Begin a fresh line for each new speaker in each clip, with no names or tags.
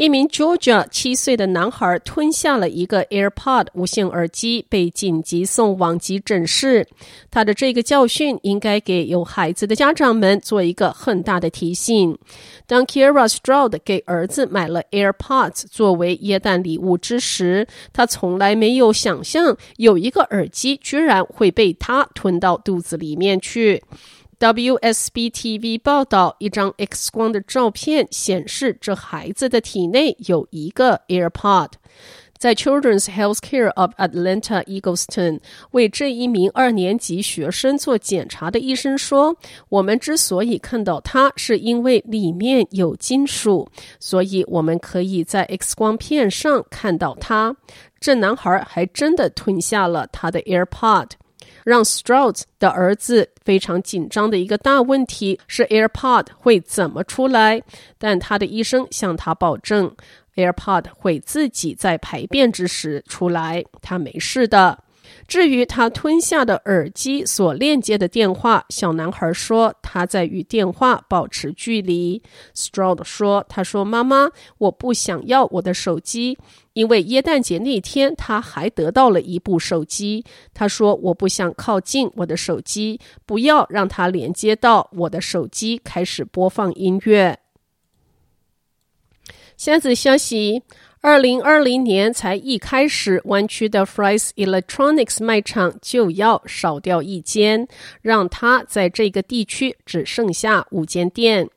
一名 Georgia 七岁的男孩吞下了一个 AirPod 无线耳机，被紧急送往急诊室。他的这个教训应该给有孩子的家长们做一个很大的提醒。当 Kira Stroud 给儿子买了 AirPods 作为耶诞礼物之时，他从来没有想象有一个耳机居然会被他吞到肚子里面去。WSB-TV 报道，一张 X 光的照片显示，这孩子的体内有一个 AirPod。在 Children's Healthcare of Atlanta Eagleston 为这一名二年级学生做检查的医生说：“我们之所以看到它，是因为里面有金属，所以我们可以在 X 光片上看到它。”这男孩还真的吞下了他的 AirPod。让 Stroud 的儿子非常紧张的一个大问题是 AirPod 会怎么出来？但他的医生向他保证，AirPod 会自己在排便之时出来，他没事的。至于他吞下的耳机所链接的电话，小男孩说他在与电话保持距离。Stroud 说：“他说妈妈，我不想要我的手机，因为耶诞节那天他还得到了一部手机。他说我不想靠近我的手机，不要让它连接到我的手机开始播放音乐。”下子消息。二零二零年才一开始，湾区的 Fry's Electronics 卖场就要少掉一间，让它在这个地区只剩下五间店。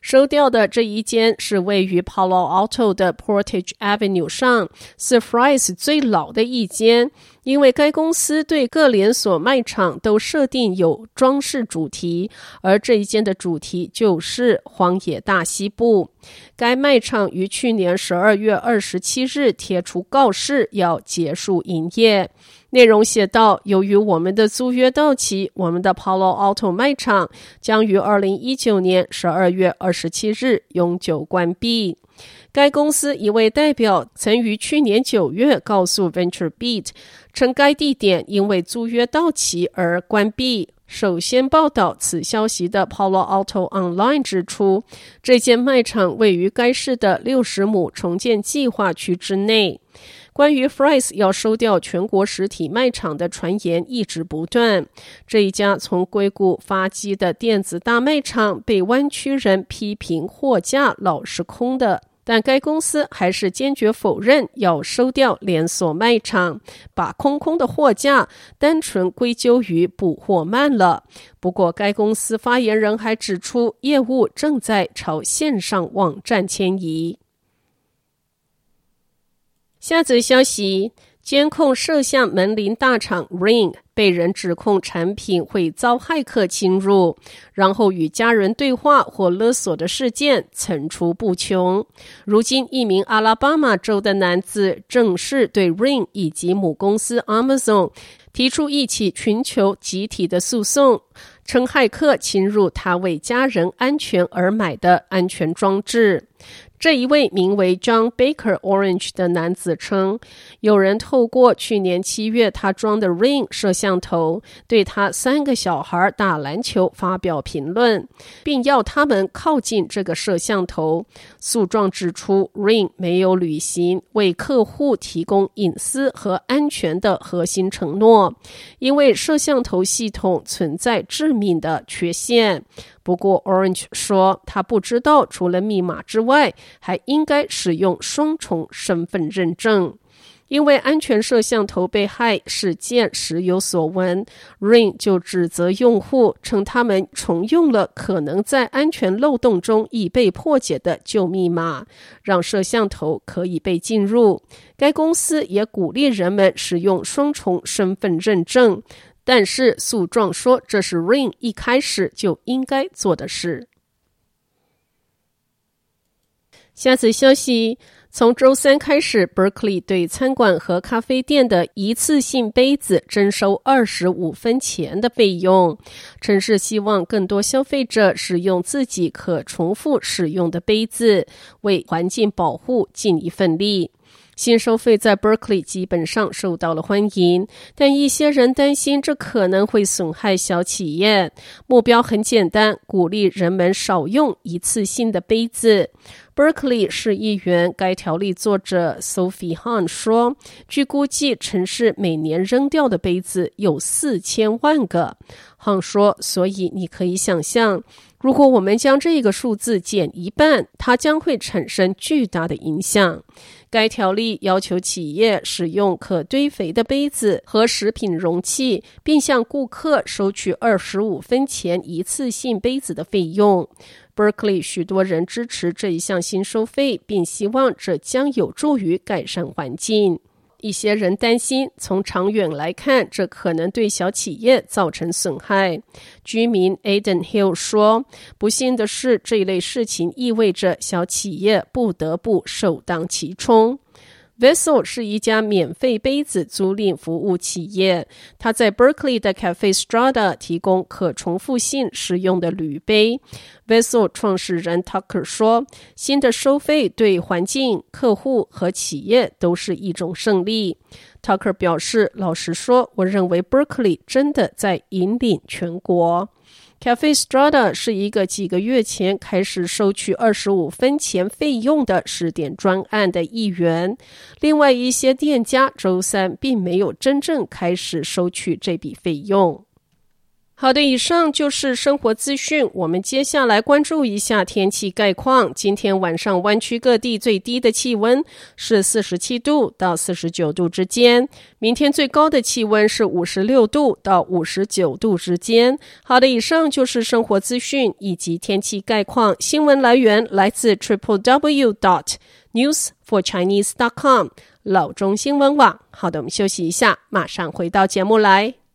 收掉的这一间是位于 Palo Alto 的 Portage Avenue 上，是 Fry's 最老的一间。因为该公司对各连锁卖场都设定有装饰主题，而这一间的主题就是荒野大西部。该卖场于去年十二月二十七日贴出告示，要结束营业。内容写道：由于我们的租约到期，我们的 Palo Alto 卖场将于二零一九年十二月二十七日永久关闭。该公司一位代表曾于去年九月告诉 VentureBeat，称该地点因为租约到期而关闭。首先报道此消息的 Palo Alto Online 指出，这间卖场位于该市的六十亩重建计划区之内。关于 Fry's 要收掉全国实体卖场的传言一直不断。这一家从硅谷发迹的电子大卖场被湾区人批评货架老是空的，但该公司还是坚决否认要收掉连锁卖场，把空空的货架单纯归咎于补货慢了。不过，该公司发言人还指出，业务正在朝线上网站迁移。下则消息：监控摄像门铃大厂 Ring 被人指控产品会遭骇客侵入，然后与家人对话或勒索的事件层出不穷。如今，一名阿拉巴马州的男子正式对 Ring 以及母公司 Amazon 提出一起寻求集体的诉讼，称骇客侵入他为家人安全而买的安全装置。这一位名为 John Baker Orange 的男子称，有人透过去年七月他装的 Ring 摄像头，对他三个小孩打篮球发表评论，并要他们靠近这个摄像头。诉状指出，Ring 没有履行为客户提供隐私和安全的核心承诺，因为摄像头系统存在致命的缺陷。不过，Orange 说他不知道，除了密码之外，还应该使用双重身份认证。因为安全摄像头被害事件时有所闻，Ring 就指责用户称他们重用了可能在安全漏洞中已被破解的旧密码，让摄像头可以被进入。该公司也鼓励人们使用双重身份认证。但是诉状说，这是 Ring 一开始就应该做的事。下次消息，从周三开始，Berkeley 对餐馆和咖啡店的一次性杯子征收二十五分钱的费用。城市希望更多消费者使用自己可重复使用的杯子，为环境保护尽一份力。新收费在 Berkeley 基本上受到了欢迎，但一些人担心这可能会损害小企业。目标很简单，鼓励人们少用一次性的杯子。Berkeley 市议员该条例作者 Sophie Hahn 说：“据估计，城市每年扔掉的杯子有四千万个。” Hahn 说：“所以你可以想象。”如果我们将这个数字减一半，它将会产生巨大的影响。该条例要求企业使用可堆肥的杯子和食品容器，并向顾客收取二十五分钱一次性杯子的费用。Berkeley 许多人支持这一项新收费，并希望这将有助于改善环境。一些人担心，从长远来看，这可能对小企业造成损害。居民 Aiden Hill 说：“不幸的是，这一类事情意味着小企业不得不首当其冲。” Vessel 是一家免费杯子租赁服务企业，它在 Berkeley 的 Cafe Strada 提供可重复性使用的铝杯。Vessel 创始人 Tucker 说：“新的收费对环境、客户和企业都是一种胜利。” Tucker 表示：“老实说，我认为 Berkeley 真的在引领全国。” Cafe Strada 是一个几个月前开始收取二十五分钱费用的试点专案的一员。另外一些店家周三并没有真正开始收取这笔费用。好的，以上就是生活资讯。我们接下来关注一下天气概况。今天晚上湾区各地最低的气温是四十七度到四十九度之间，明天最高的气温是五十六度到五十九度之间。好的，以上就是生活资讯以及天气概况。新闻来源来自 triple w dot news for chinese dot com 老中新闻网。好的，我们休息一下，马上回到节目来。